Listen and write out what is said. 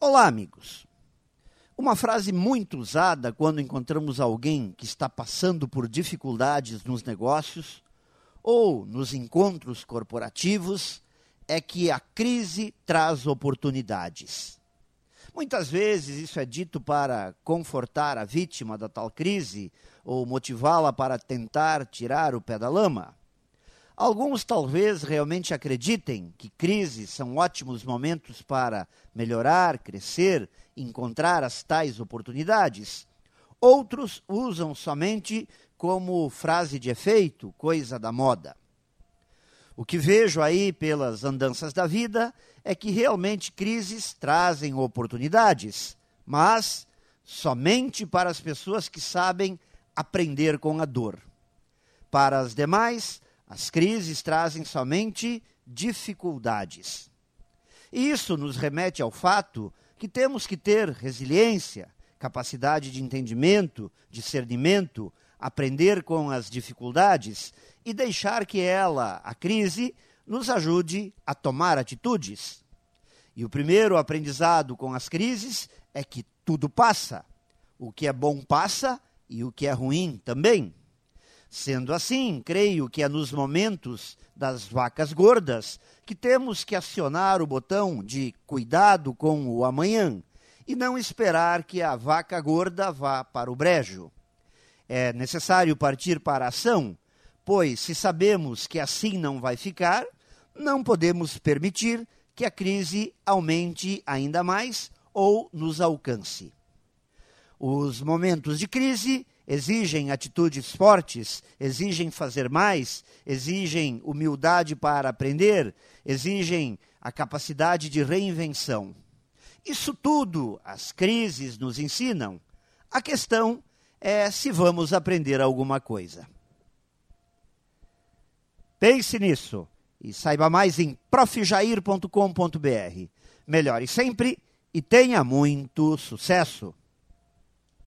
Olá, amigos. Uma frase muito usada quando encontramos alguém que está passando por dificuldades nos negócios ou nos encontros corporativos é que a crise traz oportunidades. Muitas vezes isso é dito para confortar a vítima da tal crise ou motivá-la para tentar tirar o pé da lama. Alguns talvez realmente acreditem que crises são ótimos momentos para melhorar, crescer, encontrar as tais oportunidades. Outros usam somente como frase de efeito, coisa da moda. O que vejo aí pelas andanças da vida é que realmente crises trazem oportunidades, mas somente para as pessoas que sabem aprender com a dor. Para as demais, as crises trazem somente dificuldades. Isso nos remete ao fato que temos que ter resiliência, capacidade de entendimento, discernimento, aprender com as dificuldades e deixar que ela, a crise, nos ajude a tomar atitudes. E o primeiro aprendizado com as crises é que tudo passa. O que é bom passa e o que é ruim também. Sendo assim, creio que é nos momentos das vacas gordas que temos que acionar o botão de cuidado com o amanhã e não esperar que a vaca gorda vá para o brejo. É necessário partir para a ação, pois se sabemos que assim não vai ficar, não podemos permitir que a crise aumente ainda mais ou nos alcance. Os momentos de crise exigem atitudes fortes, exigem fazer mais, exigem humildade para aprender, exigem a capacidade de reinvenção. Isso tudo as crises nos ensinam. A questão é se vamos aprender alguma coisa. Pense nisso e saiba mais em profjair.com.br. Melhore sempre e tenha muito sucesso!